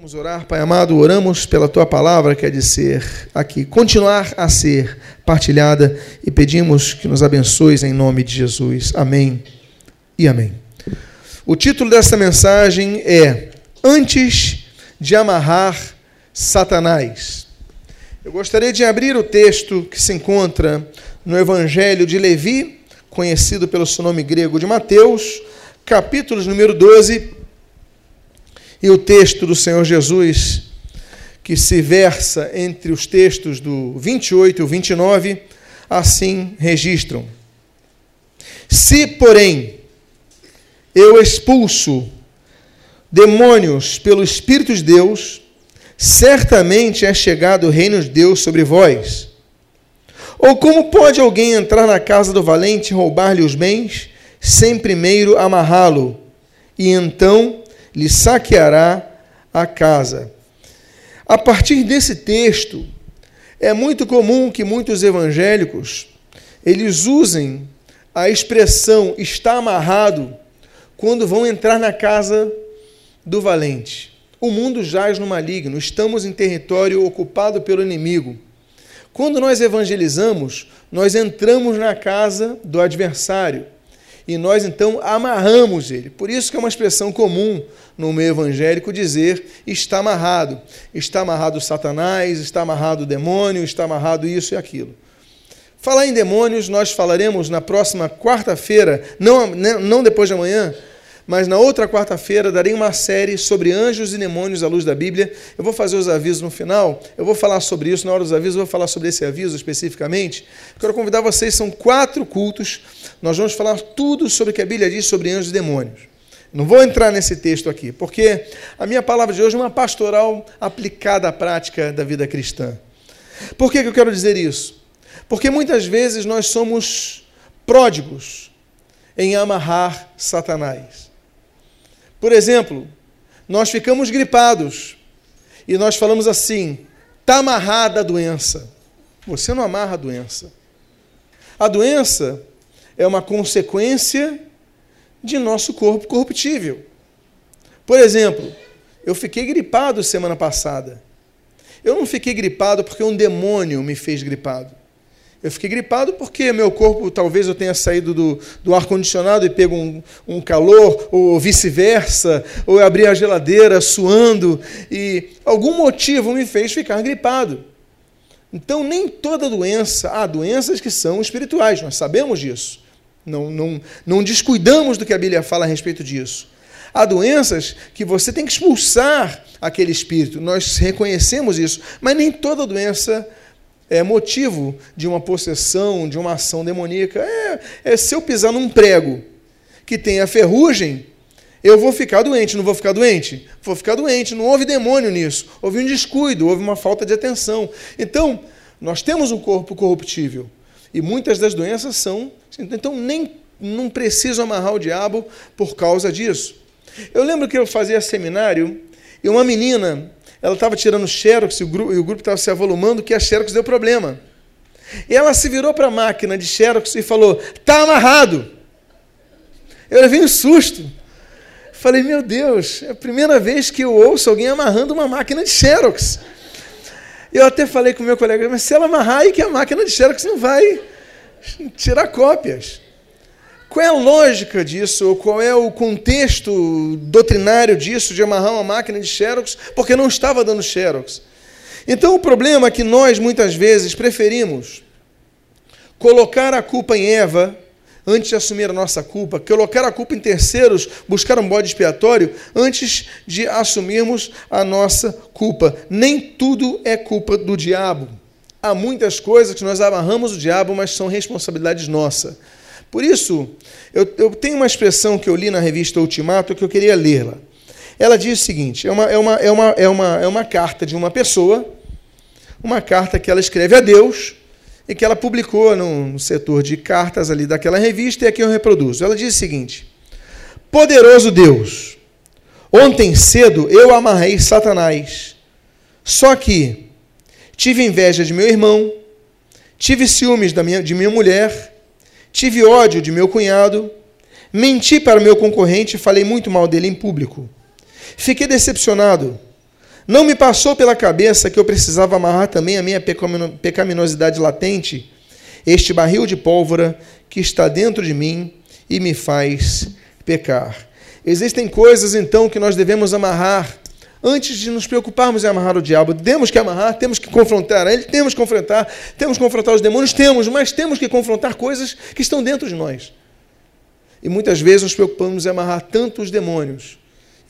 Vamos orar, Pai amado, oramos pela tua palavra, que é de ser aqui, continuar a ser partilhada e pedimos que nos abençoes em nome de Jesus. Amém e amém. O título desta mensagem é Antes de amarrar Satanás. Eu gostaria de abrir o texto que se encontra no Evangelho de Levi, conhecido pelo seu nome grego de Mateus, capítulo número 12 e o texto do Senhor Jesus, que se versa entre os textos do 28 e o 29, assim registram: Se, porém, eu expulso demônios pelo Espírito de Deus, certamente é chegado o reino de Deus sobre vós. Ou como pode alguém entrar na casa do valente e roubar-lhe os bens, sem primeiro amarrá-lo, e então lhe saqueará a casa. A partir desse texto, é muito comum que muitos evangélicos eles usem a expressão está amarrado quando vão entrar na casa do valente. O mundo jaz no maligno, estamos em território ocupado pelo inimigo. Quando nós evangelizamos, nós entramos na casa do adversário e nós então amarramos ele. Por isso que é uma expressão comum no meio evangélico dizer está amarrado. Está amarrado Satanás, está amarrado o demônio, está amarrado isso e aquilo. Falar em demônios, nós falaremos na próxima quarta-feira, não, não depois de amanhã, mas na outra quarta-feira darei uma série sobre anjos e demônios à luz da Bíblia. Eu vou fazer os avisos no final, eu vou falar sobre isso, na hora dos avisos eu vou falar sobre esse aviso especificamente. Quero convidar vocês, são quatro cultos, nós vamos falar tudo sobre o que a Bíblia diz sobre anjos e demônios. Não vou entrar nesse texto aqui, porque a minha palavra de hoje é uma pastoral aplicada à prática da vida cristã. Por que, que eu quero dizer isso? Porque muitas vezes nós somos pródigos em amarrar Satanás. Por exemplo, nós ficamos gripados e nós falamos assim: está amarrada a doença. Você não amarra a doença. A doença é uma consequência de nosso corpo corruptível. Por exemplo, eu fiquei gripado semana passada. Eu não fiquei gripado porque um demônio me fez gripado. Eu fiquei gripado porque meu corpo, talvez eu tenha saído do, do ar-condicionado e pego um, um calor, ou vice-versa, ou eu abri a geladeira suando, e algum motivo me fez ficar gripado. Então, nem toda doença, há doenças que são espirituais, nós sabemos disso. Não, não, não descuidamos do que a Bíblia fala a respeito disso. Há doenças que você tem que expulsar aquele espírito, nós reconhecemos isso, mas nem toda doença é motivo de uma possessão, de uma ação demoníaca. É, é se eu pisar num prego que tem a ferrugem, eu vou ficar doente, não vou ficar doente? Vou ficar doente, não houve demônio nisso. Houve um descuido, houve uma falta de atenção. Então, nós temos um corpo corruptível. E muitas das doenças são. Então, nem não preciso amarrar o diabo por causa disso. Eu lembro que eu fazia seminário e uma menina ela estava tirando xerox e o grupo estava se avolumando que a xerox deu problema. E ela se virou para a máquina de xerox e falou: "Tá amarrado". Eu levei um susto. Falei: "Meu Deus, é a primeira vez que eu ouço alguém amarrando uma máquina de xerox". Eu até falei com o meu colega: "Mas se ela amarrar aí que a máquina de xerox não vai tirar cópias". Qual é a lógica disso? Qual é o contexto doutrinário disso, de amarrar uma máquina de xerox, porque não estava dando xerox? Então, o problema é que nós, muitas vezes, preferimos colocar a culpa em Eva antes de assumir a nossa culpa, colocar a culpa em terceiros, buscar um bode expiatório antes de assumirmos a nossa culpa. Nem tudo é culpa do diabo. Há muitas coisas que nós amarramos o diabo, mas são responsabilidades nossa. Por isso, eu, eu tenho uma expressão que eu li na revista Ultimato que eu queria lê-la. Ela diz o seguinte: é uma, é, uma, é, uma, é, uma, é uma carta de uma pessoa, uma carta que ela escreve a Deus e que ela publicou no, setor de cartas ali daquela revista, e aqui eu reproduzo. Ela diz o seguinte: Poderoso Deus, ontem cedo eu amarrei Satanás, só que tive inveja de meu irmão, tive ciúmes da minha, de minha mulher Tive ódio de meu cunhado, menti para meu concorrente e falei muito mal dele em público. Fiquei decepcionado, Não me passou pela cabeça que eu precisava amarrar também a minha pecaminosidade latente, este barril de pólvora que está dentro de mim e me faz pecar. Existem coisas então que nós devemos amarrar antes de nos preocuparmos em amarrar o diabo. Temos que amarrar, temos que confrontar ele, temos que confrontar, temos que confrontar os demônios, temos, mas temos que confrontar coisas que estão dentro de nós. E muitas vezes nos preocupamos em amarrar tanto os demônios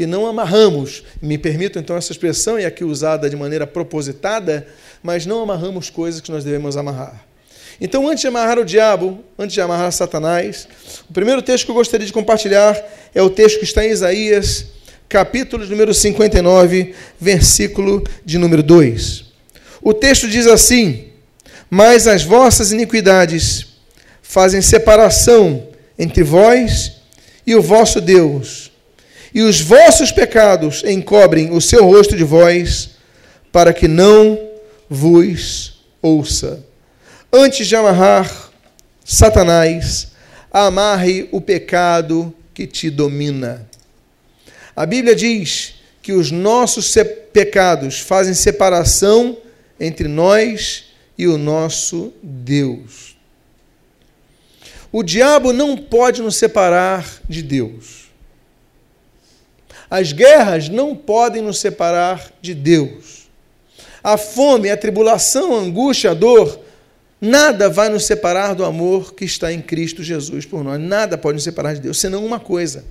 e não amarramos, me permito então essa expressão, e aqui usada de maneira propositada, mas não amarramos coisas que nós devemos amarrar. Então, antes de amarrar o diabo, antes de amarrar Satanás, o primeiro texto que eu gostaria de compartilhar é o texto que está em Isaías, capítulo número 59, versículo de número 2. O texto diz assim: Mas as vossas iniquidades fazem separação entre vós e o vosso Deus, e os vossos pecados encobrem o seu rosto de vós, para que não vos ouça. Antes de amarrar Satanás, amarre o pecado que te domina. A Bíblia diz que os nossos pecados fazem separação entre nós e o nosso Deus. O diabo não pode nos separar de Deus. As guerras não podem nos separar de Deus. A fome, a tribulação, a angústia, a dor, nada vai nos separar do amor que está em Cristo Jesus por nós. Nada pode nos separar de Deus, senão uma coisa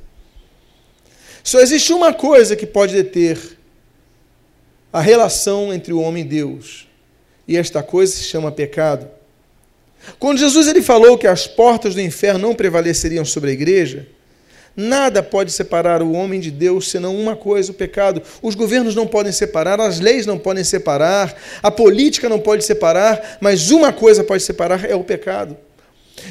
só existe uma coisa que pode deter a relação entre o homem e Deus. E esta coisa se chama pecado. Quando Jesus ele falou que as portas do inferno não prevaleceriam sobre a igreja, nada pode separar o homem de Deus senão uma coisa, o pecado. Os governos não podem separar, as leis não podem separar, a política não pode separar, mas uma coisa pode separar é o pecado.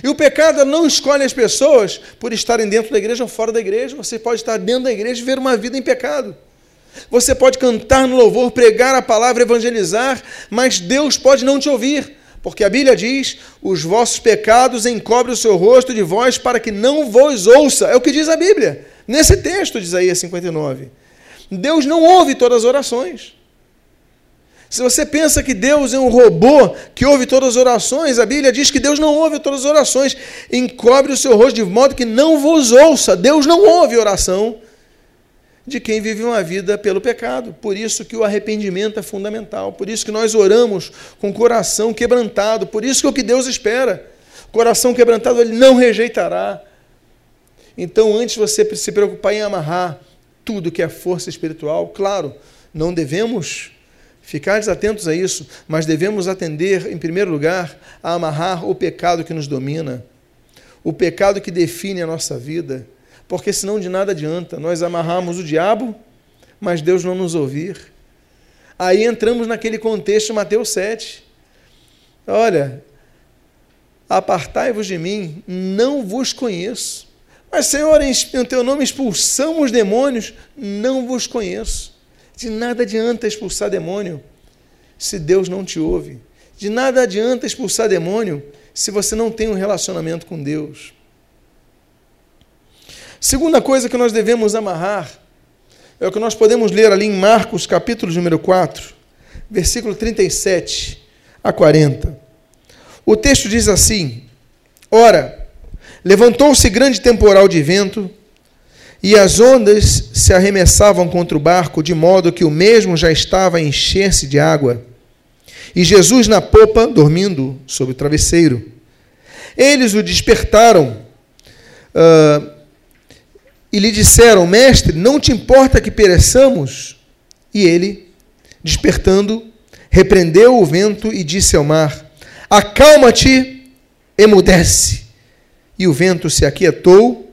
E o pecado não escolhe as pessoas por estarem dentro da igreja ou fora da igreja. Você pode estar dentro da igreja e ver uma vida em pecado. Você pode cantar no louvor, pregar a palavra, evangelizar, mas Deus pode não te ouvir. Porque a Bíblia diz: os vossos pecados encobrem o seu rosto de vós para que não vos ouça. É o que diz a Bíblia, nesse texto de Isaías 59. Deus não ouve todas as orações. Se você pensa que Deus é um robô que ouve todas as orações, a Bíblia diz que Deus não ouve todas as orações. Encobre o seu rosto de modo que não vos ouça. Deus não ouve oração de quem vive uma vida pelo pecado. Por isso que o arrependimento é fundamental. Por isso que nós oramos com o coração quebrantado. Por isso que é o que Deus espera. Coração quebrantado ele não rejeitará. Então, antes você se preocupar em amarrar tudo que é força espiritual, claro, não devemos ficar atentos a isso, mas devemos atender, em primeiro lugar, a amarrar o pecado que nos domina, o pecado que define a nossa vida, porque senão de nada adianta nós amarrarmos o diabo, mas Deus não nos ouvir. Aí entramos naquele contexto de Mateus 7. Olha, apartai-vos de mim, não vos conheço. Mas, Senhor, em teu nome expulsamos demônios, não vos conheço. De nada adianta expulsar demônio se Deus não te ouve. De nada adianta expulsar demônio se você não tem um relacionamento com Deus. Segunda coisa que nós devemos amarrar é o que nós podemos ler ali em Marcos, capítulo número 4, versículo 37 a 40. O texto diz assim: Ora, levantou-se grande temporal de vento e as ondas se arremessavam contra o barco, de modo que o mesmo já estava a encher-se de água. E Jesus na popa, dormindo sobre o travesseiro. Eles o despertaram uh, e lhe disseram: Mestre, não te importa que pereçamos? E ele, despertando, repreendeu o vento e disse ao mar: Acalma-te, emudece. E o vento se aquietou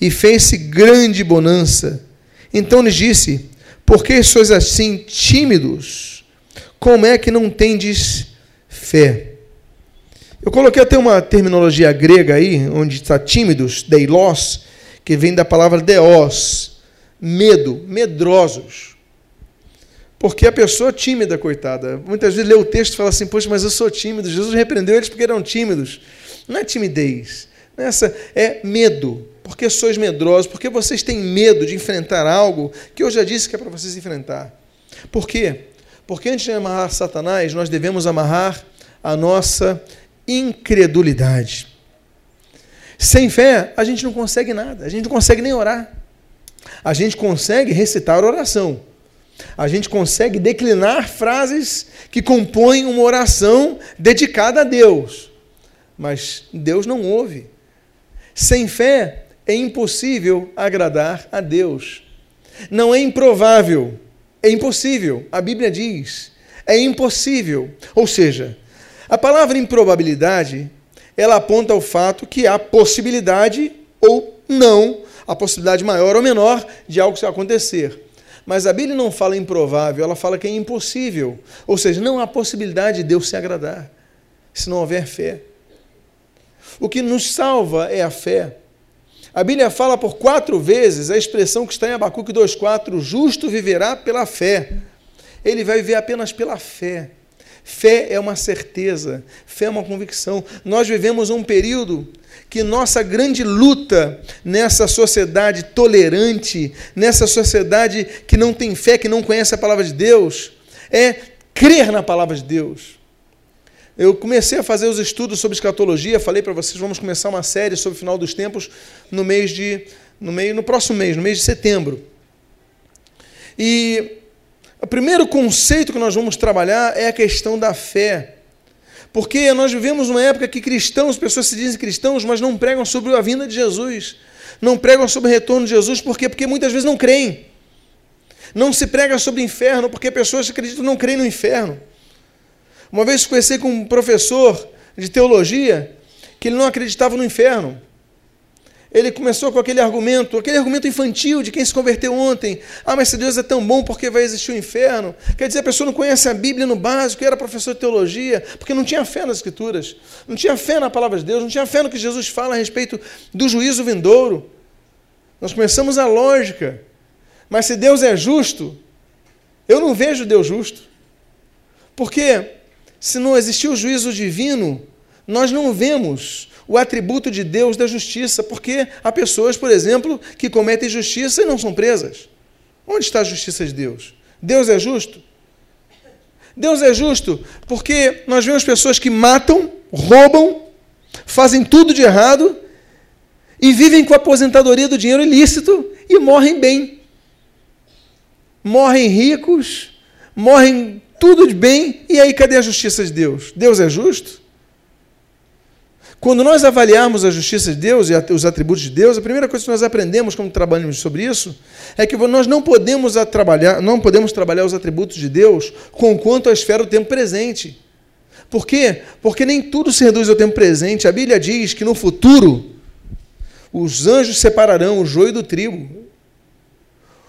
e fez-se grande bonança. Então lhes disse: Por que sois assim tímidos? Como é que não tendes fé? Eu coloquei até uma terminologia grega aí, onde está tímidos, deilos, que vem da palavra deos, medo, medrosos. Porque a pessoa tímida, coitada, muitas vezes lê o texto e fala assim: Poxa, mas eu sou tímido. Jesus repreendeu eles porque eram tímidos. Não é timidez, essa é medo porque sois medrosos, porque vocês têm medo de enfrentar algo que eu já disse que é para vocês enfrentar. Por quê? Porque antes de amarrar Satanás, nós devemos amarrar a nossa incredulidade. Sem fé, a gente não consegue nada, a gente não consegue nem orar. A gente consegue recitar oração. A gente consegue declinar frases que compõem uma oração dedicada a Deus. Mas Deus não ouve. Sem fé é impossível agradar a Deus. Não é improvável, é impossível. A Bíblia diz: é impossível. Ou seja, a palavra improbabilidade ela aponta ao fato que há possibilidade ou não, a possibilidade maior ou menor de algo acontecer. Mas a Bíblia não fala improvável, ela fala que é impossível. Ou seja, não há possibilidade de Deus se agradar se não houver fé. O que nos salva é a fé. A Bíblia fala por quatro vezes a expressão que está em Abacuque 2,4: o justo viverá pela fé. Ele vai viver apenas pela fé. Fé é uma certeza, fé é uma convicção. Nós vivemos um período que nossa grande luta nessa sociedade tolerante, nessa sociedade que não tem fé, que não conhece a palavra de Deus, é crer na palavra de Deus. Eu comecei a fazer os estudos sobre escatologia, falei para vocês, vamos começar uma série sobre o final dos tempos no mês de no meio no próximo mês, no mês de setembro. E o primeiro conceito que nós vamos trabalhar é a questão da fé. Porque nós vivemos uma época que cristãos, pessoas se dizem cristãos, mas não pregam sobre a vinda de Jesus. Não pregam sobre o retorno de Jesus, por quê? Porque muitas vezes não creem. Não se prega sobre o inferno, porque pessoas que acreditam não creem no inferno. Uma vez conversei com um professor de teologia que ele não acreditava no inferno ele começou com aquele argumento, aquele argumento infantil de quem se converteu ontem. Ah, mas se Deus é tão bom, por que vai existir o inferno? Quer dizer, a pessoa não conhece a Bíblia no básico, era professor de teologia, porque não tinha fé nas Escrituras, não tinha fé na palavra de Deus, não tinha fé no que Jesus fala a respeito do juízo vindouro. Nós começamos a lógica. Mas se Deus é justo, eu não vejo Deus justo. Porque se não existir o juízo divino, nós não vemos o atributo de Deus da justiça, porque há pessoas, por exemplo, que cometem justiça e não são presas. Onde está a justiça de Deus? Deus é justo? Deus é justo porque nós vemos pessoas que matam, roubam, fazem tudo de errado e vivem com a aposentadoria do dinheiro ilícito e morrem bem. Morrem ricos, morrem tudo de bem, e aí cadê a justiça de Deus? Deus é justo? Quando nós avaliarmos a justiça de Deus e os atributos de Deus, a primeira coisa que nós aprendemos quando trabalhamos sobre isso é que nós não podemos trabalhar, não podemos trabalhar os atributos de Deus com quanto à esfera do tempo presente. Por quê? Porque nem tudo se reduz ao tempo presente. A Bíblia diz que no futuro os anjos separarão o joio do trigo.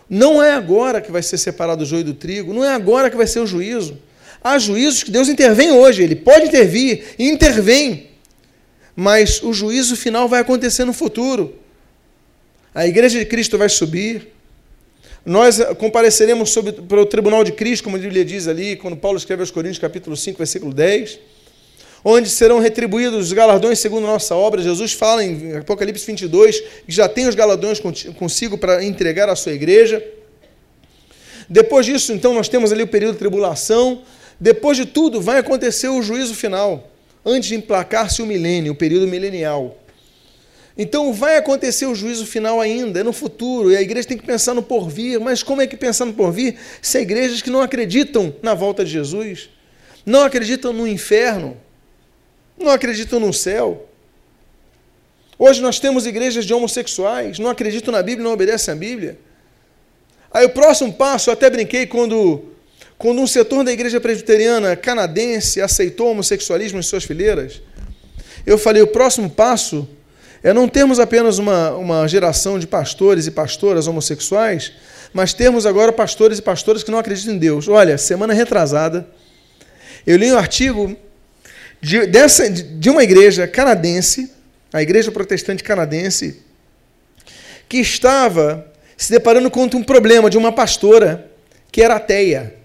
Não é agora que vai ser separado o joio do trigo, não é agora que vai ser o juízo. Há juízos que Deus intervém hoje, ele pode intervir e intervém mas o juízo final vai acontecer no futuro. A igreja de Cristo vai subir. Nós compareceremos sobre, para o tribunal de Cristo, como a Bíblia diz ali, quando Paulo escreve aos Coríntios, capítulo 5, versículo 10, onde serão retribuídos os galardões segundo nossa obra. Jesus fala em Apocalipse 22 que já tem os galardões consigo para entregar à sua igreja. Depois disso, então, nós temos ali o período de tribulação. Depois de tudo, vai acontecer o juízo final antes de emplacar-se o milênio, o período milenial. Então vai acontecer o juízo final ainda, é no futuro, e a igreja tem que pensar no porvir. Mas como é que pensar no porvir se há igrejas que não acreditam na volta de Jesus, não acreditam no inferno, não acreditam no céu? Hoje nós temos igrejas de homossexuais, não acreditam na Bíblia, não obedecem à Bíblia. Aí o próximo passo, eu até brinquei quando quando um setor da igreja presbiteriana canadense aceitou o homossexualismo em suas fileiras, eu falei: o próximo passo é não termos apenas uma, uma geração de pastores e pastoras homossexuais, mas termos agora pastores e pastoras que não acreditam em Deus. Olha, semana retrasada, eu li um artigo de, dessa, de uma igreja canadense, a igreja protestante canadense, que estava se deparando com um problema de uma pastora que era ateia.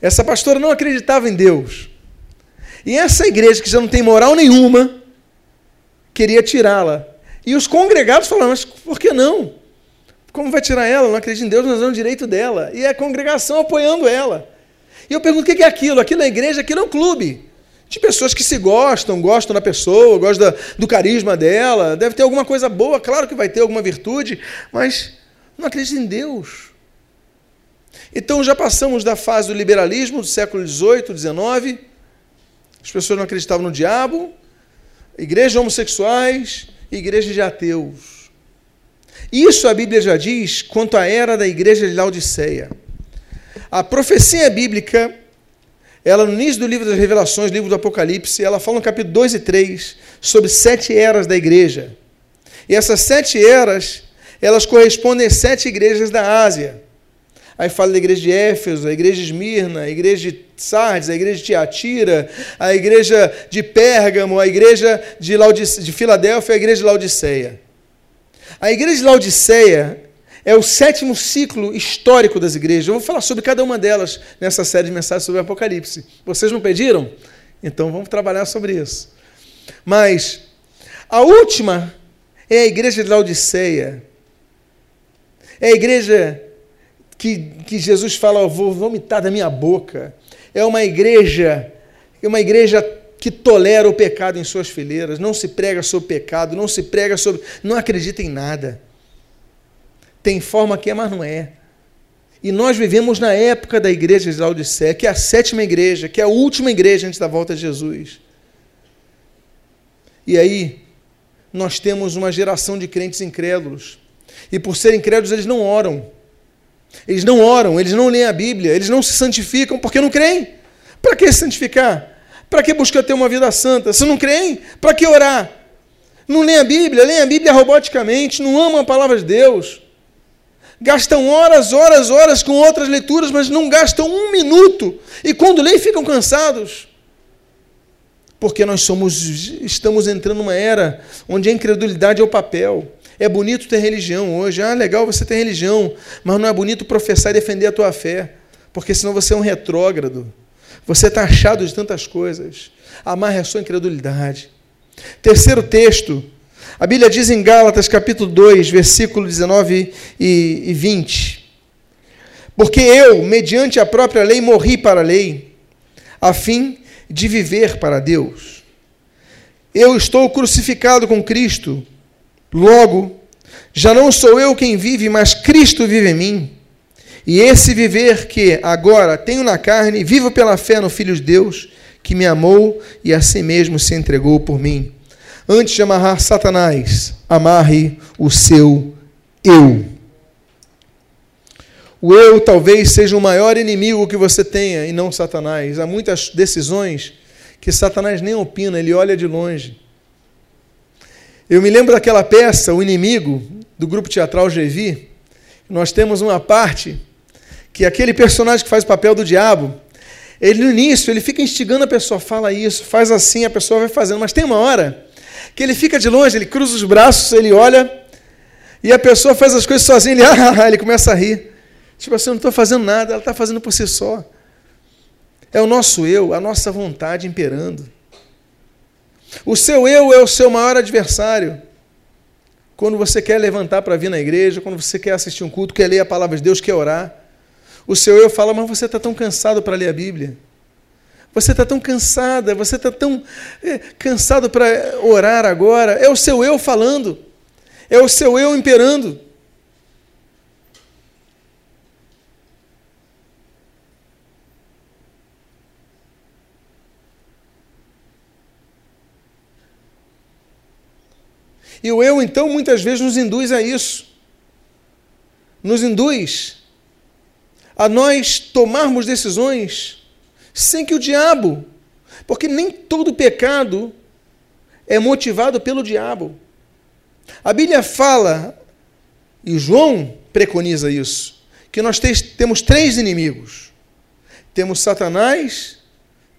Essa pastora não acreditava em Deus. E essa igreja, que já não tem moral nenhuma, queria tirá-la. E os congregados falaram, mas por que não? Como vai tirar ela? Não acredita em Deus, nós damos direito dela. E a congregação apoiando ela. E eu pergunto: o que é aquilo? Aquilo é igreja, aquilo é um clube. De pessoas que se gostam, gostam da pessoa, gostam do carisma dela. Deve ter alguma coisa boa, claro que vai ter alguma virtude, mas não acredita em Deus. Então já passamos da fase do liberalismo do século XVIII, XIX. As pessoas não acreditavam no diabo, igrejas homossexuais, igrejas de ateus. Isso a Bíblia já diz quanto à era da igreja de Laodiceia. A profecia bíblica, ela no início do livro das Revelações, livro do Apocalipse, ela fala no capítulo 2 e 3 sobre sete eras da igreja. E essas sete eras, elas correspondem às sete igrejas da Ásia. Aí fala da igreja de Éfeso, a igreja de Esmirna, a igreja de Sardes, a igreja de Tiatira, a igreja de Pérgamo, a igreja de, Laudice... de Filadélfia, a igreja de Laodiceia. A igreja de Laodiceia é o sétimo ciclo histórico das igrejas. Eu vou falar sobre cada uma delas nessa série de mensagens sobre o Apocalipse. Vocês não pediram? Então vamos trabalhar sobre isso. Mas a última é a igreja de Laodiceia. É a igreja que, que Jesus fala, eu vou vomitar da minha boca. É uma igreja, é uma igreja que tolera o pecado em suas fileiras, não se prega sobre pecado, não se prega sobre. não acredita em nada. Tem forma que é, mas não é. E nós vivemos na época da igreja de Laodiceia, que é a sétima igreja, que é a última igreja antes da volta de Jesus. E aí, nós temos uma geração de crentes incrédulos. E por serem incrédulos, eles não oram. Eles não oram, eles não leem a Bíblia, eles não se santificam porque não creem. Para que se santificar? Para que buscar ter uma vida santa? Se não creem, para que orar? Não leem a Bíblia, leem a Bíblia roboticamente, não amam a palavra de Deus. Gastam horas, horas, horas com outras leituras, mas não gastam um minuto. E quando leem, ficam cansados. Porque nós somos, estamos entrando numa era onde a incredulidade é o papel. É bonito ter religião hoje. Ah, legal você ter religião, mas não é bonito professar e defender a tua fé, porque senão você é um retrógrado. Você está achado de tantas coisas. Amarre a sua incredulidade. Terceiro texto. A Bíblia diz em Gálatas, capítulo 2, versículo 19 e 20. Porque eu, mediante a própria lei, morri para a lei, a fim de viver para Deus. Eu estou crucificado com Cristo Logo, já não sou eu quem vive, mas Cristo vive em mim. E esse viver que agora tenho na carne, vivo pela fé no Filho de Deus, que me amou e a si mesmo se entregou por mim. Antes de amarrar Satanás, amarre o seu eu. O eu talvez seja o maior inimigo que você tenha e não Satanás. Há muitas decisões que Satanás nem opina, ele olha de longe. Eu me lembro daquela peça, O Inimigo, do grupo teatral Gevi. Nós temos uma parte que aquele personagem que faz o papel do diabo, ele no início, ele fica instigando a pessoa, fala isso, faz assim, a pessoa vai fazendo, mas tem uma hora que ele fica de longe, ele cruza os braços, ele olha, e a pessoa faz as coisas sozinha, ele, ah, ele começa a rir. Tipo assim, eu não estou fazendo nada, ela está fazendo por si só. É o nosso eu, a nossa vontade imperando. O seu eu é o seu maior adversário. Quando você quer levantar para vir na igreja, quando você quer assistir um culto, quer ler a palavra de Deus, quer orar, o seu eu fala, mas você está tão cansado para ler a Bíblia. Você está tão cansada, você está tão é, cansado para orar agora. É o seu eu falando, é o seu eu imperando. E o eu, então, muitas vezes nos induz a isso. Nos induz a nós tomarmos decisões sem que o diabo, porque nem todo pecado é motivado pelo diabo. A Bíblia fala, e João preconiza isso, que nós temos três inimigos: temos Satanás,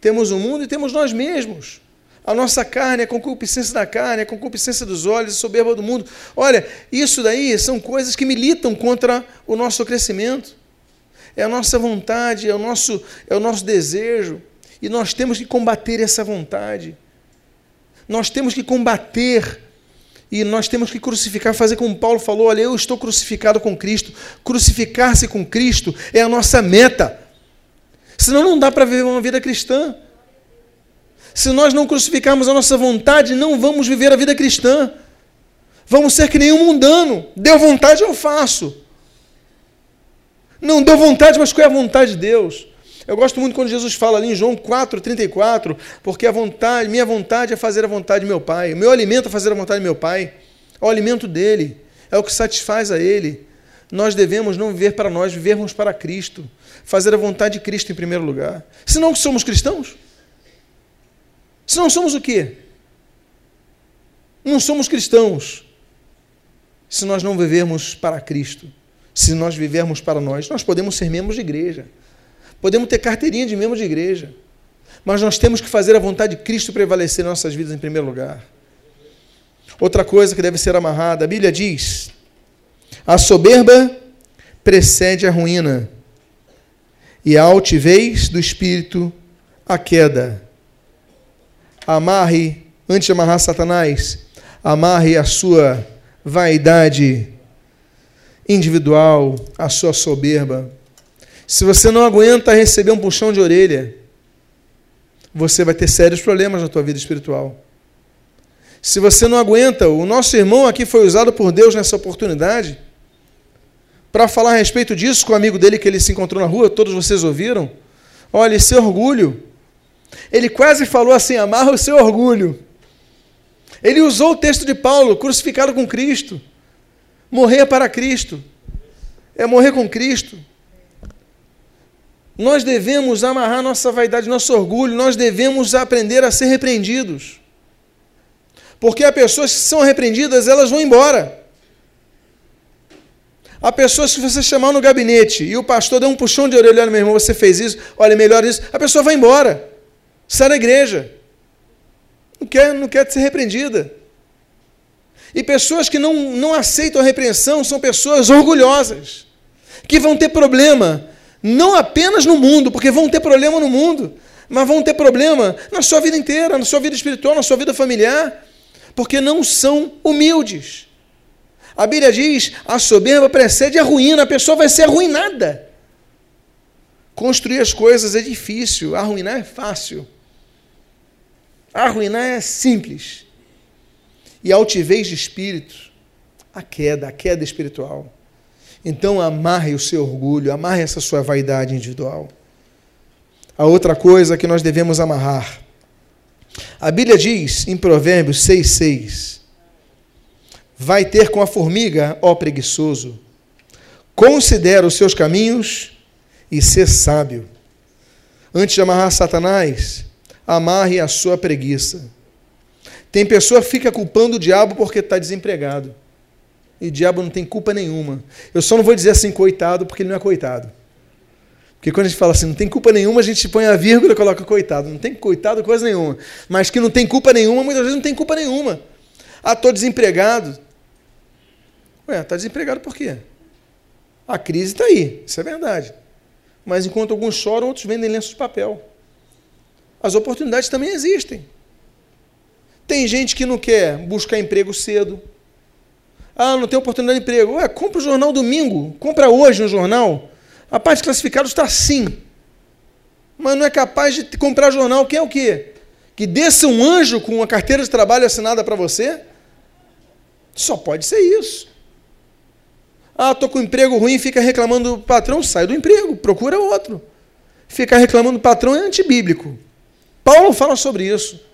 temos o mundo e temos nós mesmos a nossa carne, a concupiscência da carne, a concupiscência dos olhos, a soberba do mundo. Olha, isso daí são coisas que militam contra o nosso crescimento. É a nossa vontade, é o nosso, é o nosso desejo. E nós temos que combater essa vontade. Nós temos que combater E nós temos que crucificar, fazer como Paulo falou: olha, eu estou crucificado com Cristo. Crucificar-se com Cristo é a nossa meta. Senão não dá para viver uma vida cristã. Se nós não crucificarmos a nossa vontade, não vamos viver a vida cristã. Vamos ser que nem um mundano. Deu vontade, eu faço. Não deu vontade, mas qual é a vontade de Deus? Eu gosto muito quando Jesus fala ali em João 4,34, porque a vontade, minha vontade é fazer a vontade de meu Pai. O meu alimento é fazer a vontade de meu Pai. É o alimento dele. É o que satisfaz a ele. Nós devemos não viver para nós, vivermos para Cristo. Fazer a vontade de Cristo em primeiro lugar. Se não somos cristãos? Se não somos o quê? Não somos cristãos. Se nós não vivermos para Cristo. Se nós vivermos para nós, nós podemos ser membros de igreja. Podemos ter carteirinha de membro de igreja, mas nós temos que fazer a vontade de Cristo prevalecer em nossas vidas em primeiro lugar. Outra coisa que deve ser amarrada, a Bíblia diz: a soberba precede a ruína, e a altivez do espírito a queda. Amarre, antes de amarrar Satanás, amarre a sua vaidade individual, a sua soberba. Se você não aguenta receber um puxão de orelha, você vai ter sérios problemas na tua vida espiritual. Se você não aguenta, o nosso irmão aqui foi usado por Deus nessa oportunidade para falar a respeito disso com o amigo dele que ele se encontrou na rua, todos vocês ouviram? Olha, esse orgulho. Ele quase falou assim: amarra o seu orgulho. Ele usou o texto de Paulo, crucificado com Cristo. Morrer para Cristo. É morrer com Cristo. Nós devemos amarrar nossa vaidade, nosso orgulho, nós devemos aprender a ser repreendidos. Porque há pessoas que são repreendidas, elas vão embora. Há pessoas que você chamar no gabinete e o pastor dá um puxão de orelha, olha, meu irmão, você fez isso, olha, melhor isso, a pessoa vai embora, sai da igreja. Não quer, não quer ser repreendida. E pessoas que não, não aceitam a repreensão são pessoas orgulhosas, que vão ter problema não apenas no mundo, porque vão ter problema no mundo, mas vão ter problema na sua vida inteira, na sua vida espiritual, na sua vida familiar, porque não são humildes. A Bíblia diz: a soberba precede a ruína, a pessoa vai ser arruinada. Construir as coisas é difícil, arruinar é fácil. Arruinar é simples. E altivez de espírito, a queda, a queda espiritual. Então amarre o seu orgulho, amarre essa sua vaidade individual. A outra coisa que nós devemos amarrar. A Bíblia diz em Provérbios 6,6: Vai ter com a formiga, ó preguiçoso, considera os seus caminhos e ser sábio. Antes de amarrar Satanás, amarre a sua preguiça. Tem pessoa que fica culpando o diabo porque está desempregado. E o diabo não tem culpa nenhuma. Eu só não vou dizer assim, coitado, porque ele não é coitado. Porque quando a gente fala assim, não tem culpa nenhuma, a gente põe a vírgula e coloca coitado. Não tem coitado coisa nenhuma. Mas que não tem culpa nenhuma, muitas vezes não tem culpa nenhuma. Ah, estou desempregado. Ué, está desempregado por quê? A crise está aí, isso é verdade. Mas enquanto alguns choram, outros vendem lenços de papel. As oportunidades também existem. Tem gente que não quer buscar emprego cedo, ah, não tem oportunidade de emprego. Ué, compra o jornal domingo, compra hoje no jornal. A parte de classificados está assim. Mas não é capaz de comprar jornal, que é o quê? Que desça um anjo com uma carteira de trabalho assinada para você? Só pode ser isso. Ah, estou com um emprego ruim, fica reclamando do patrão, sai do emprego, procura outro. Ficar reclamando do patrão é antibíblico. Paulo fala sobre isso.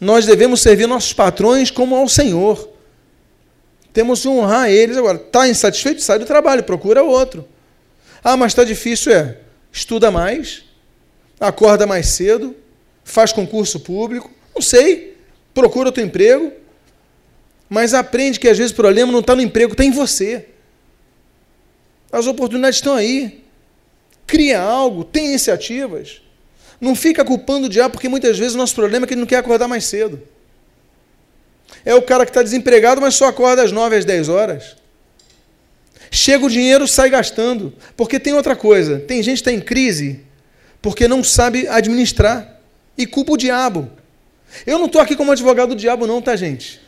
Nós devemos servir nossos patrões como ao Senhor. Temos que honrar eles agora. Está insatisfeito? Sai do trabalho, procura outro. Ah, mas está difícil, é. Estuda mais, acorda mais cedo, faz concurso público, não sei, procura outro emprego, mas aprende que às vezes o problema não está no emprego, está em você. As oportunidades estão aí. Cria algo, tem iniciativas. Não fica culpando o diabo, porque muitas vezes o nosso problema é que ele não quer acordar mais cedo. É o cara que está desempregado, mas só acorda às 9, às 10 horas. Chega o dinheiro, sai gastando. Porque tem outra coisa: tem gente que está em crise porque não sabe administrar e culpa o diabo. Eu não estou aqui como advogado do diabo, não, tá, gente?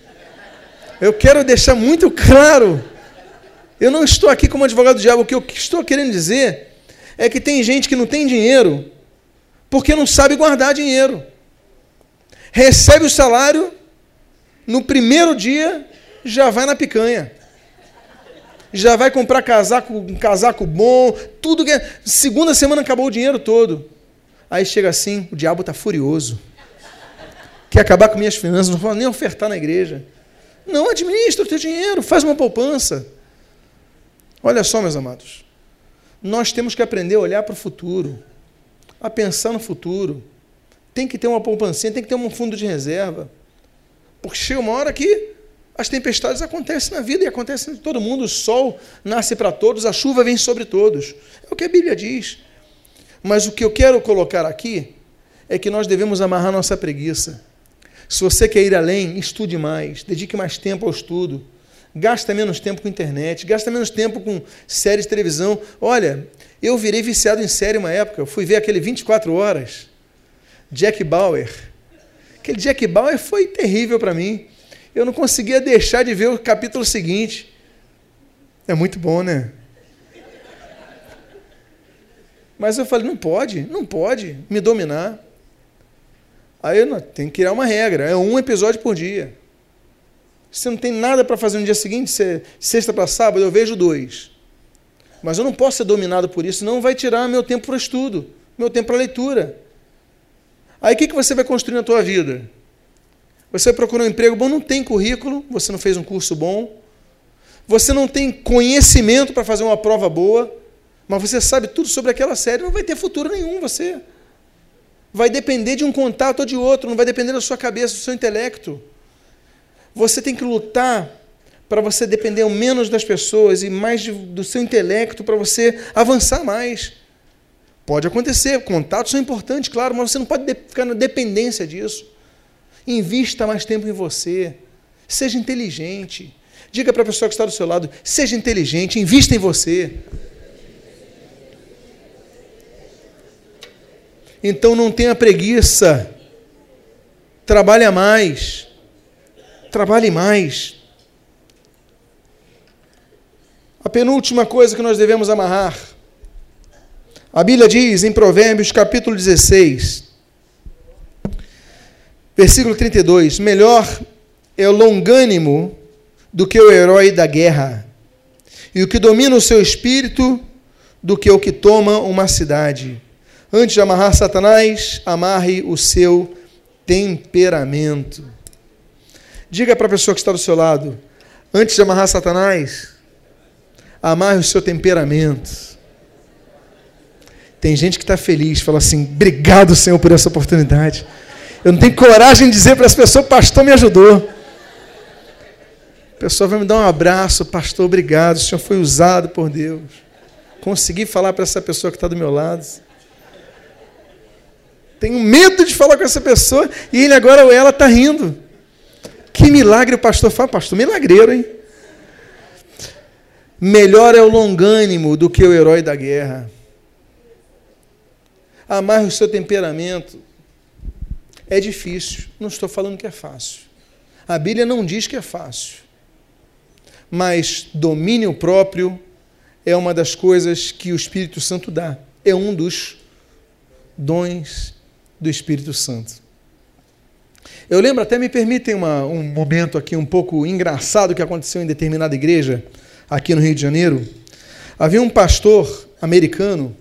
Eu quero deixar muito claro. Eu não estou aqui como advogado do diabo. O que eu estou querendo dizer é que tem gente que não tem dinheiro porque não sabe guardar dinheiro. Recebe o salário, no primeiro dia já vai na picanha. Já vai comprar casaco, um casaco bom, tudo que é. Segunda semana acabou o dinheiro todo. Aí chega assim, o diabo está furioso. Quer acabar com minhas finanças, não pode nem ofertar na igreja. Não, administra o teu dinheiro, faz uma poupança. Olha só, meus amados. Nós temos que aprender a olhar para o futuro, a pensar no futuro. Tem que ter uma poupancinha, tem que ter um fundo de reserva. Porque chega uma hora que as tempestades acontecem na vida e acontecem em todo mundo. O sol nasce para todos, a chuva vem sobre todos. É o que a Bíblia diz. Mas o que eu quero colocar aqui é que nós devemos amarrar nossa preguiça. Se você quer ir além, estude mais, dedique mais tempo ao estudo. Gasta menos tempo com internet, gasta menos tempo com séries de televisão. Olha, eu virei viciado em série uma época, eu fui ver aquele 24 horas, Jack Bauer. Aquele Jack Bauer foi terrível para mim. Eu não conseguia deixar de ver o capítulo seguinte. É muito bom, né? Mas eu falei, não pode, não pode me dominar. Aí eu tenho que criar uma regra, é um episódio por dia. Se não tem nada para fazer no dia seguinte, sexta para sábado, eu vejo dois. Mas eu não posso ser dominado por isso, não vai tirar meu tempo para estudo, meu tempo para leitura. Aí o que, que você vai construir na tua vida? Você procurou um emprego bom, não tem currículo, você não fez um curso bom, você não tem conhecimento para fazer uma prova boa, mas você sabe tudo sobre aquela série, não vai ter futuro nenhum você. Vai depender de um contato ou de outro, não vai depender da sua cabeça, do seu intelecto. Você tem que lutar para você depender menos das pessoas e mais do seu intelecto para você avançar mais. Pode acontecer, contatos são importantes, claro, mas você não pode ficar na dependência disso. Invista mais tempo em você. Seja inteligente. Diga para a pessoa que está do seu lado: seja inteligente, invista em você. Então não tenha preguiça. Trabalhe mais. Trabalhe mais. A penúltima coisa que nós devemos amarrar. A Bíblia diz em Provérbios capítulo 16, versículo 32: Melhor é o longânimo do que o herói da guerra, e o que domina o seu espírito do que o que toma uma cidade. Antes de amarrar Satanás, amarre o seu temperamento. Diga para a pessoa que está do seu lado: antes de amarrar Satanás, amarre o seu temperamento. Tem gente que está feliz, fala assim: obrigado, Senhor, por essa oportunidade. Eu não tenho coragem de dizer para as pessoas: pastor me ajudou. A pessoa vai me dar um abraço, pastor, obrigado, o Senhor foi usado por Deus. Consegui falar para essa pessoa que está do meu lado. Tenho medo de falar com essa pessoa e ele agora ou ela está rindo. Que milagre o pastor faz, pastor, milagreiro, hein? Melhor é o longânimo do que o herói da guerra. Amarre o seu temperamento. É difícil, não estou falando que é fácil. A Bíblia não diz que é fácil. Mas domínio próprio é uma das coisas que o Espírito Santo dá. É um dos dons do Espírito Santo. Eu lembro, até me permitem uma, um momento aqui um pouco engraçado que aconteceu em determinada igreja, aqui no Rio de Janeiro. Havia um pastor americano,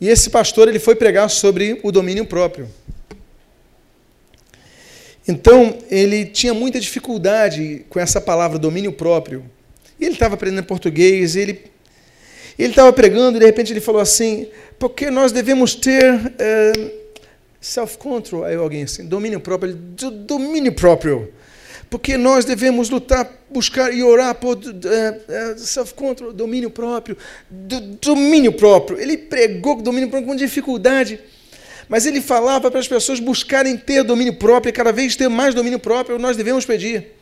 e esse pastor ele foi pregar sobre o domínio próprio. Então, ele tinha muita dificuldade com essa palavra domínio próprio. E ele estava aprendendo português, ele ele estava pregando e de repente ele falou assim: porque nós devemos ter. Eh, Self-control, aí alguém assim, domínio próprio, domínio próprio. Porque nós devemos lutar, buscar e orar por uh, uh, self-control, domínio próprio, do, domínio próprio. Ele pregou domínio próprio com dificuldade, mas ele falava para as pessoas buscarem ter domínio próprio e cada vez ter mais domínio próprio, nós devemos pedir.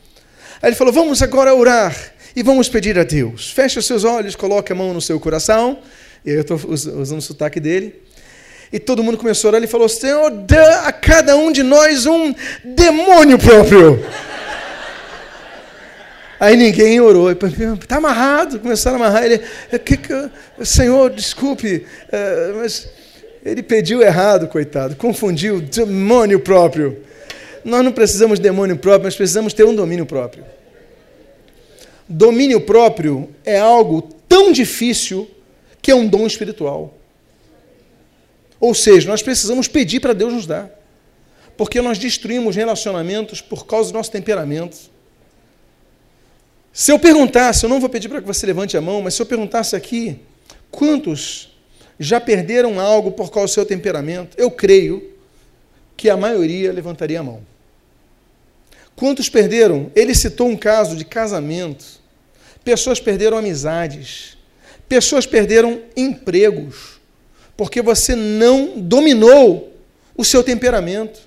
Aí ele falou: vamos agora orar e vamos pedir a Deus. Feche os seus olhos, coloque a mão no seu coração. Eu estou usando o sotaque dele. E todo mundo começou a orar. Ele falou: Senhor, dá a cada um de nós um demônio próprio. Aí ninguém orou. Está amarrado. Começaram a amarrar. Ele, que, Senhor, desculpe, uh, mas ele pediu errado, coitado. Confundiu demônio próprio. Nós não precisamos de demônio próprio, nós precisamos ter um domínio próprio. Domínio próprio é algo tão difícil que é um dom espiritual. Ou seja, nós precisamos pedir para Deus nos dar. Porque nós destruímos relacionamentos por causa do nosso temperamento. Se eu perguntasse, eu não vou pedir para que você levante a mão, mas se eu perguntasse aqui, quantos já perderam algo por causa do seu temperamento? Eu creio que a maioria levantaria a mão. Quantos perderam? Ele citou um caso de casamento. Pessoas perderam amizades. Pessoas perderam empregos. Porque você não dominou o seu temperamento.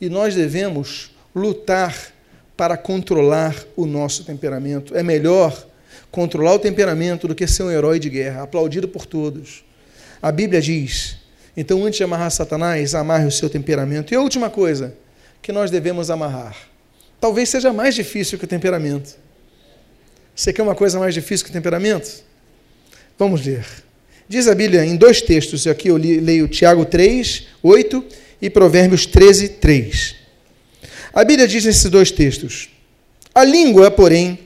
E nós devemos lutar para controlar o nosso temperamento. É melhor controlar o temperamento do que ser um herói de guerra, aplaudido por todos. A Bíblia diz: então, antes de amarrar Satanás, amarre o seu temperamento. E a última coisa que nós devemos amarrar. Talvez seja mais difícil que o temperamento. Você quer uma coisa mais difícil que o temperamento? Vamos ler. Diz a Bíblia em dois textos, aqui eu leio Tiago 3, 8 e Provérbios 13, 3. A Bíblia diz nesses dois textos: A língua, porém,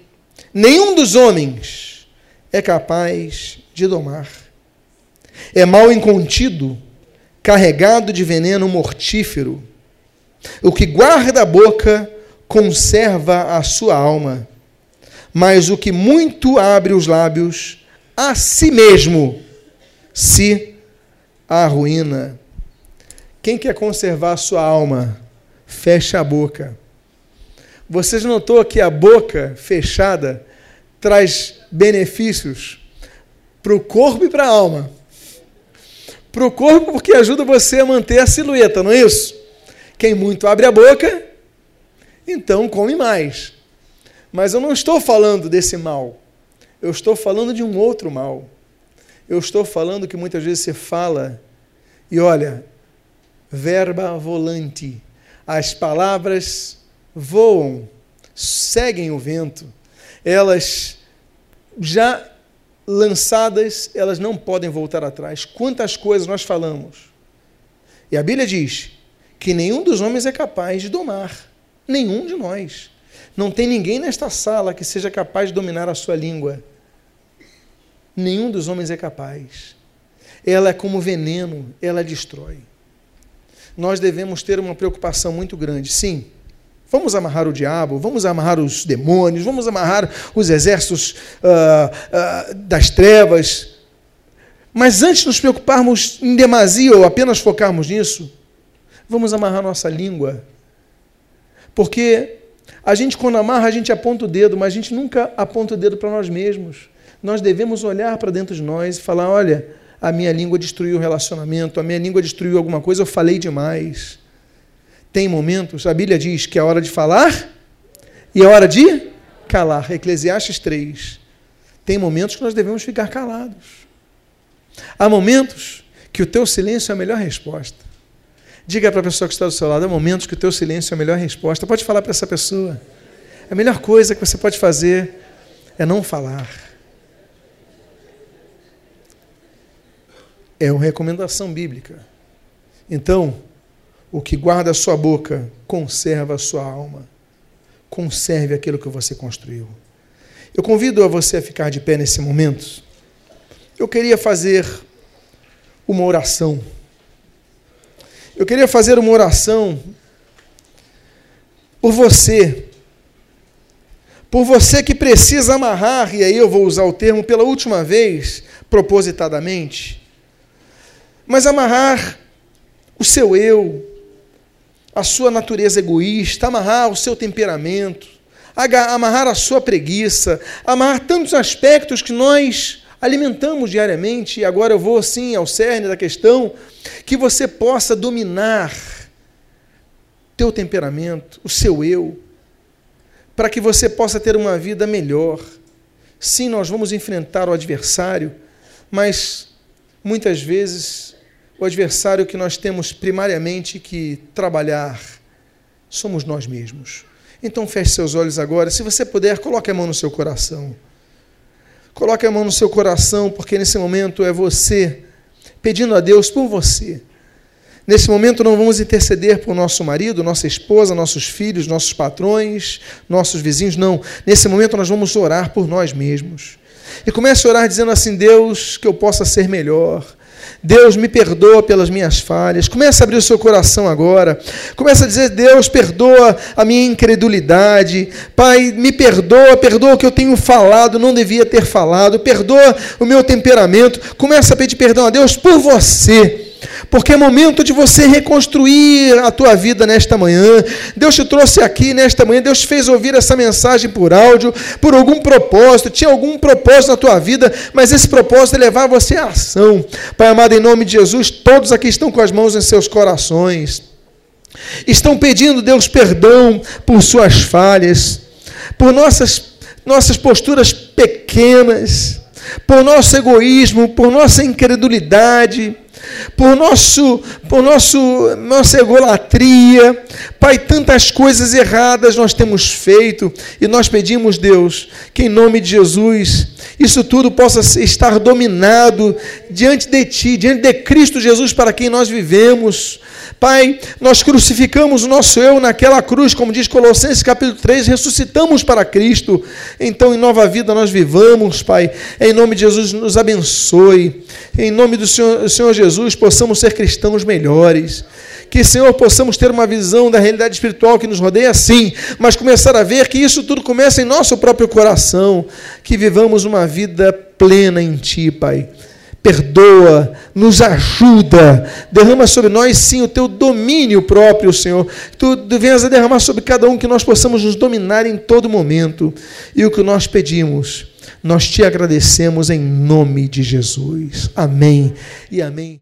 nenhum dos homens é capaz de domar. É mal incontido, carregado de veneno mortífero. O que guarda a boca conserva a sua alma, mas o que muito abre os lábios, a si mesmo se arruína. Quem quer conservar a sua alma? fecha a boca. Você já notou que a boca fechada traz benefícios para o corpo e para a alma? Para o corpo, porque ajuda você a manter a silhueta, não é isso? Quem muito abre a boca, então come mais. Mas eu não estou falando desse mal. Eu estou falando de um outro mal. Eu estou falando que muitas vezes você fala e olha, verba volante as palavras voam, seguem o vento. Elas já lançadas, elas não podem voltar atrás. Quantas coisas nós falamos? E a Bíblia diz que nenhum dos homens é capaz de domar, nenhum de nós. Não tem ninguém nesta sala que seja capaz de dominar a sua língua. Nenhum dos homens é capaz. Ela é como veneno, ela destrói nós devemos ter uma preocupação muito grande. Sim, vamos amarrar o diabo, vamos amarrar os demônios, vamos amarrar os exércitos uh, uh, das trevas. Mas antes de nos preocuparmos em demasia ou apenas focarmos nisso, vamos amarrar nossa língua. Porque a gente, quando amarra, a gente aponta o dedo, mas a gente nunca aponta o dedo para nós mesmos. Nós devemos olhar para dentro de nós e falar: olha, a minha língua destruiu o relacionamento, a minha língua destruiu alguma coisa, eu falei demais. Tem momentos, a Bíblia diz que é hora de falar e é hora de calar. Eclesiastes 3. Tem momentos que nós devemos ficar calados. Há momentos que o teu silêncio é a melhor resposta. Diga para a pessoa que está do seu lado, há momentos que o teu silêncio é a melhor resposta. Pode falar para essa pessoa. A melhor coisa que você pode fazer é não falar. É uma recomendação bíblica. Então, o que guarda a sua boca conserva a sua alma. Conserve aquilo que você construiu. Eu convido a você a ficar de pé nesse momento. Eu queria fazer uma oração. Eu queria fazer uma oração por você. Por você que precisa amarrar, e aí eu vou usar o termo pela última vez, propositadamente, mas amarrar o seu eu, a sua natureza egoísta, amarrar o seu temperamento, amarrar a sua preguiça, amarrar tantos aspectos que nós alimentamos diariamente, e agora eu vou assim ao cerne da questão, que você possa dominar teu temperamento, o seu eu, para que você possa ter uma vida melhor. Sim, nós vamos enfrentar o adversário, mas muitas vezes o adversário que nós temos primariamente que trabalhar somos nós mesmos. Então feche seus olhos agora. Se você puder, coloque a mão no seu coração. Coloque a mão no seu coração, porque nesse momento é você pedindo a Deus por você. Nesse momento não vamos interceder por nosso marido, nossa esposa, nossos filhos, nossos patrões, nossos vizinhos, não. Nesse momento nós vamos orar por nós mesmos. E comece a orar dizendo assim: Deus, que eu possa ser melhor. Deus, me perdoa pelas minhas falhas. Começa a abrir o seu coração agora. Começa a dizer: Deus, perdoa a minha incredulidade. Pai, me perdoa, perdoa o que eu tenho falado, não devia ter falado. Perdoa o meu temperamento. Começa a pedir perdão a Deus por você porque é momento de você reconstruir a tua vida nesta manhã. Deus te trouxe aqui nesta manhã, Deus te fez ouvir essa mensagem por áudio, por algum propósito, tinha algum propósito na tua vida, mas esse propósito é levar você à ação. Pai amado, em nome de Jesus, todos aqui estão com as mãos em seus corações. Estão pedindo, Deus, perdão por suas falhas, por nossas, nossas posturas pequenas, por nosso egoísmo, por nossa incredulidade, por nosso, por nosso, nossa egolatria, Pai, tantas coisas erradas nós temos feito e nós pedimos, Deus, que em nome de Jesus isso tudo possa estar dominado diante de Ti, diante de Cristo Jesus para quem nós vivemos. Pai, nós crucificamos o nosso eu naquela cruz, como diz Colossenses capítulo 3, ressuscitamos para Cristo. Então, em nova vida nós vivamos, Pai. Em nome de Jesus, nos abençoe. Em nome do Senhor, Senhor Jesus, possamos ser cristãos melhores. Que, Senhor, possamos ter uma visão da realidade espiritual que nos rodeia, sim, mas começar a ver que isso tudo começa em nosso próprio coração. Que vivamos uma vida plena em Ti, Pai perdoa, nos ajuda, derrama sobre nós sim o teu domínio próprio, Senhor. Tu venhas a derramar sobre cada um que nós possamos nos dominar em todo momento. E o que nós pedimos, nós te agradecemos em nome de Jesus. Amém e amém.